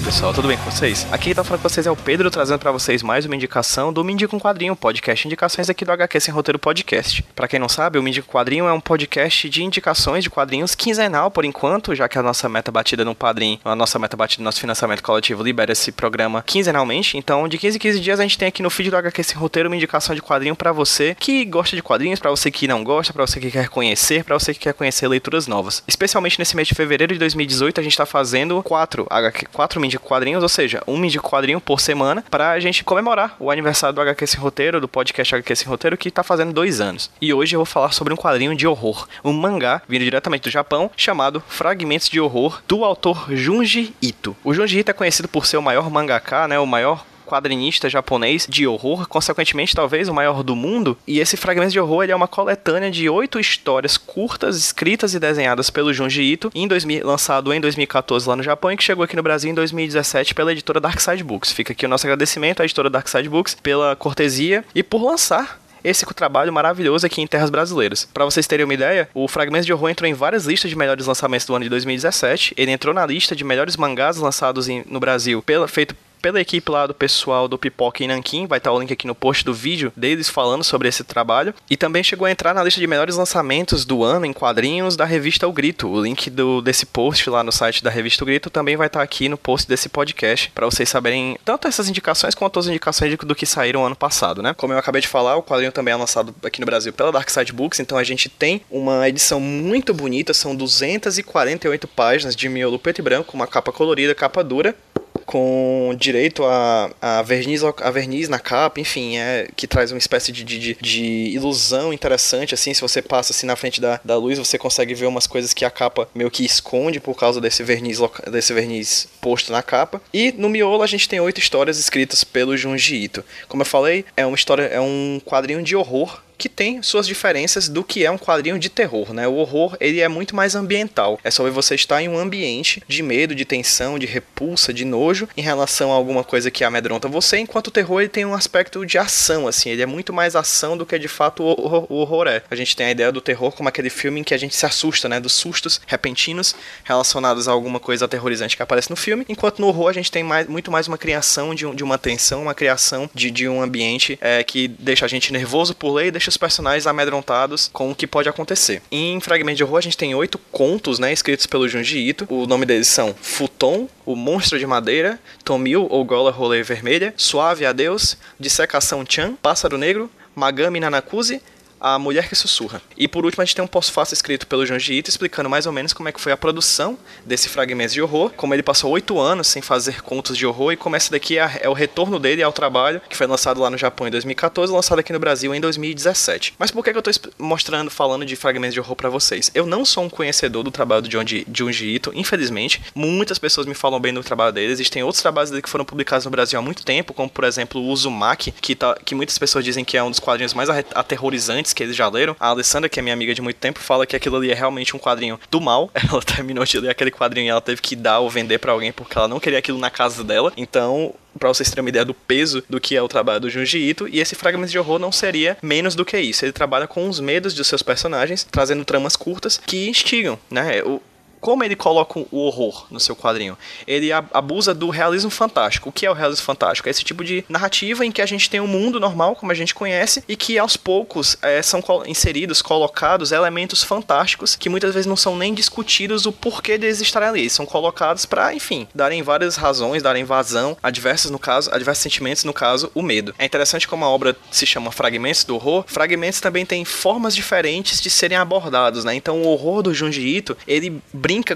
Oi pessoal, tudo bem com vocês? Aqui quem tá falando com vocês é o Pedro, trazendo pra vocês mais uma indicação do Me Indica um Quadrinho, podcast indicações aqui do HQ Sem Roteiro Podcast. Pra quem não sabe, o Me Indica Quadrinho é um podcast de indicações de quadrinhos quinzenal por enquanto, já que a nossa meta batida no Padrim, a nossa meta batida no nosso financiamento coletivo libera esse programa quinzenalmente. Então, de 15 em 15 dias a gente tem aqui no feed do HQ Sem Roteiro uma indicação de quadrinho pra você que gosta de quadrinhos, pra você que não gosta, pra você que quer conhecer, pra você que quer conhecer leituras novas. Especialmente nesse mês de fevereiro de 2018, a gente tá fazendo quatro HQ, quatro Indica Quadrinhos, ou seja, um Indica Quadrinho por semana, pra gente comemorar o aniversário do HQ Sem Roteiro, do podcast HQ Sem Roteiro, que tá fazendo dois anos. E hoje eu vou falar sobre um quadrinho de horror, um mangá vindo diretamente do Japão, chamado Fragmentos de Horror, do autor Junji Ito. O Junji Ito é conhecido por ser o maior mangaka, né, o maior quadrinista japonês de horror, consequentemente talvez o maior do mundo. E esse Fragmento de Horror é uma coletânea de oito histórias curtas, escritas e desenhadas pelo Junji Ito, em 2000, lançado em 2014 lá no Japão e que chegou aqui no Brasil em 2017 pela editora Dark Side Books. Fica aqui o nosso agradecimento à editora Dark Side Books pela cortesia e por lançar esse trabalho maravilhoso aqui em terras brasileiras. Para vocês terem uma ideia, o Fragmentos de Horror entrou em várias listas de melhores lançamentos do ano de 2017. Ele entrou na lista de melhores mangás lançados em, no Brasil, pela, feito pela equipe lá do pessoal do Pipoca em Nanquim, vai estar o link aqui no post do vídeo deles falando sobre esse trabalho. E também chegou a entrar na lista de melhores lançamentos do ano em quadrinhos da revista O Grito. O link do, desse post lá no site da revista O Grito também vai estar aqui no post desse podcast, para vocês saberem tanto essas indicações quanto as indicações do que saíram ano passado, né? Como eu acabei de falar, o quadrinho também é lançado aqui no Brasil pela Dark Side Books, então a gente tem uma edição muito bonita, são 248 páginas de miolo preto e branco, uma capa colorida, capa dura, com direito a, a, verniz, a verniz na capa, enfim, é que traz uma espécie de, de, de ilusão interessante, assim, se você passa assim na frente da, da luz, você consegue ver umas coisas que a capa meio que esconde por causa desse verniz, desse verniz posto na capa. E no miolo a gente tem oito histórias escritas pelo Junji Ito. Como eu falei, é uma história, é um quadrinho de horror que tem suas diferenças do que é um quadrinho de terror, né? O horror, ele é muito mais ambiental. É sobre você estar em um ambiente de medo, de tensão, de repulsa, de nojo em relação a alguma coisa que amedronta você, enquanto o terror ele tem um aspecto de ação, assim, ele é muito mais ação do que de fato o horror, o horror é. A gente tem a ideia do terror como aquele filme em que a gente se assusta, né? Dos sustos repentinos relacionados a alguma coisa aterrorizante que aparece no filme, enquanto no horror a gente tem mais, muito mais uma criação de, de uma tensão, uma criação de, de um ambiente é, que deixa a gente nervoso por lei e deixa os personagens amedrontados com o que pode acontecer. Em Fragmento de Horror a gente tem oito contos, né, escritos pelo Junji Ito. O nome deles são Futon, o Monstro de Madeira, Tomil ou Gola Rolê Vermelha, Suave Adeus, Dissecação Chan, Pássaro Negro, Magami Nanakuzi a Mulher que Sussurra. E por último, a gente tem um pós-fácil escrito pelo Junji Ito explicando mais ou menos como é que foi a produção desse Fragmentos de Horror, como ele passou oito anos sem fazer contos de horror e como esse daqui é, é o retorno dele ao trabalho, que foi lançado lá no Japão em 2014 e lançado aqui no Brasil em 2017. Mas por que, que eu tô mostrando, falando de Fragmentos de Horror para vocês? Eu não sou um conhecedor do trabalho do Junji, Junji Ito, infelizmente. Muitas pessoas me falam bem do trabalho dele. Existem outros trabalhos dele que foram publicados no Brasil há muito tempo, como por exemplo o Uzumaki, que, tá, que muitas pessoas dizem que é um dos quadrinhos mais aterrorizantes que eles já leram. A Alessandra, que é minha amiga de muito tempo, fala que aquilo ali é realmente um quadrinho do mal. Ela terminou de ler aquele quadrinho e ela teve que dar ou vender para alguém porque ela não queria aquilo na casa dela. Então, para vocês terem uma ideia do peso do que é o trabalho do Junji Ito, e esse Fragmento de Horror não seria menos do que isso. Ele trabalha com os medos dos seus personagens, trazendo tramas curtas que instigam, né? O, como ele coloca o horror no seu quadrinho? Ele abusa do realismo fantástico. O que é o realismo fantástico? É esse tipo de narrativa em que a gente tem um mundo normal, como a gente conhece, e que aos poucos é, são inseridos, colocados elementos fantásticos que muitas vezes não são nem discutidos o porquê deles estarem ali. São colocados para, enfim, darem várias razões, darem vazão a diversos, no caso, a diversos sentimentos, no caso, o medo. É interessante como a obra se chama Fragmentos do Horror. Fragmentos também tem formas diferentes de serem abordados, né? Então o horror do Junji Ito, ele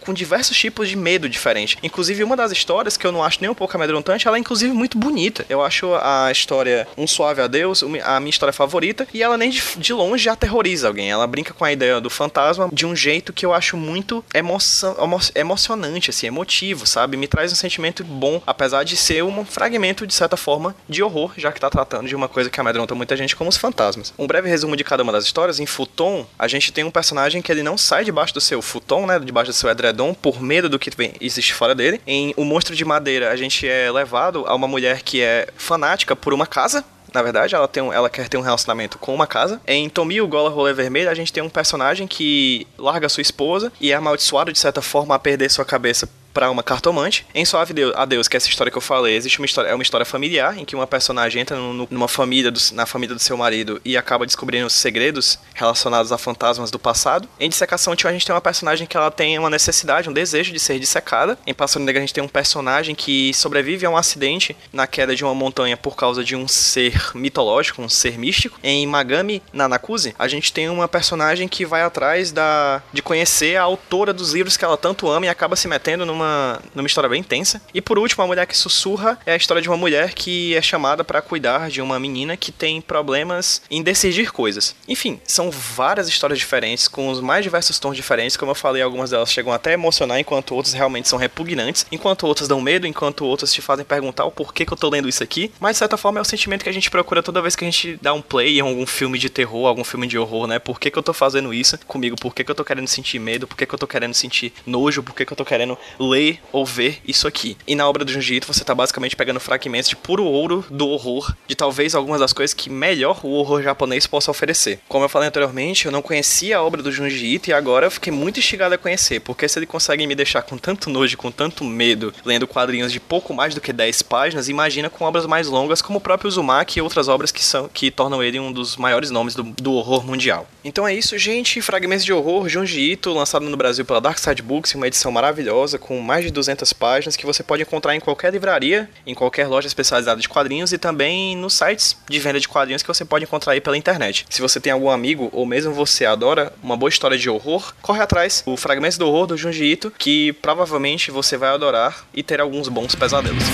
com diversos tipos de medo diferente. Inclusive, uma das histórias que eu não acho nem um pouco amedrontante, ela é inclusive muito bonita. Eu acho a história Um Suave Adeus a minha história favorita e ela nem de, longe aterroriza alguém. Ela brinca com a ideia do fantasma de um jeito que eu acho muito emoção, emo, emocionante, assim, emotivo, sabe? Me traz um sentimento bom, apesar de ser um fragmento, de certa forma, de horror, já que tá tratando de uma coisa que amedronta muita gente como os fantasmas. Um breve resumo de cada uma das histórias. Em Futon, a gente tem um personagem que ele não sai debaixo do seu futon, né? Debaixo seu edredom, por medo do que vem, existe fora dele. Em O Monstro de Madeira, a gente é levado a uma mulher que é fanática por uma casa, na verdade, ela, tem um, ela quer ter um relacionamento com uma casa. Em Tomio Gola Rolê Vermelho, a gente tem um personagem que larga sua esposa e é amaldiçoado, de certa forma, a perder sua cabeça para uma cartomante. Em Suave a Deus, que é essa história que eu falei, existe uma história, é uma história familiar em que uma personagem entra no, numa família do, na família do seu marido e acaba descobrindo os segredos relacionados a fantasmas do passado. Em Dissecação Tio, a gente tem uma personagem que ela tem uma necessidade, um desejo de ser dissecada. Em Pássaro Negro a gente tem um personagem que sobrevive a um acidente na queda de uma montanha por causa de um ser mitológico, um ser místico. Em Magami Nanakuzi, a gente tem uma personagem que vai atrás da de conhecer a autora dos livros que ela tanto ama e acaba se metendo numa numa, numa história bem tensa. E por último, a mulher que sussurra é a história de uma mulher que é chamada para cuidar de uma menina que tem problemas em decidir coisas. Enfim, são várias histórias diferentes, com os mais diversos tons diferentes. Como eu falei, algumas delas chegam até a emocionar, enquanto outras realmente são repugnantes, enquanto outras dão medo, enquanto outras te fazem perguntar o porquê que eu tô lendo isso aqui. Mas de certa forma é o sentimento que a gente procura toda vez que a gente dá um play em algum filme de terror, algum filme de horror, né? Por que, que eu tô fazendo isso comigo? Por que, que eu tô querendo sentir medo? Por que, que eu tô querendo sentir nojo? Por que, que eu tô querendo ler ou ver isso aqui. E na obra do Junji Ito, você tá basicamente pegando fragmentos de puro ouro do horror, de talvez algumas das coisas que melhor o horror japonês possa oferecer. Como eu falei anteriormente, eu não conhecia a obra do Junji Ito e agora eu fiquei muito instigado a conhecer, porque se ele consegue me deixar com tanto nojo, com tanto medo, lendo quadrinhos de pouco mais do que 10 páginas, imagina com obras mais longas como o próprio Uzumaki e outras obras que, são, que tornam ele um dos maiores nomes do, do horror mundial. Então é isso, gente. Fragmentos de Horror, Junji Ito, lançado no Brasil pela Dark Side Books, uma edição maravilhosa, com mais de 200 páginas, que você pode encontrar em qualquer livraria, em qualquer loja especializada de quadrinhos e também nos sites de venda de quadrinhos que você pode encontrar aí pela internet. Se você tem algum amigo, ou mesmo você adora uma boa história de horror, corre atrás. O Fragmentos do Horror, do Junji Ito, que provavelmente você vai adorar e ter alguns bons pesadelos.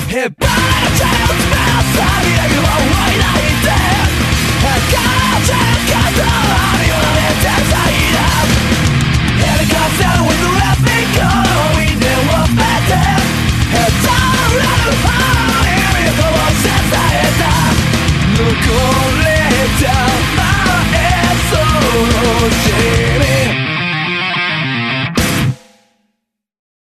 Ma è Yeah.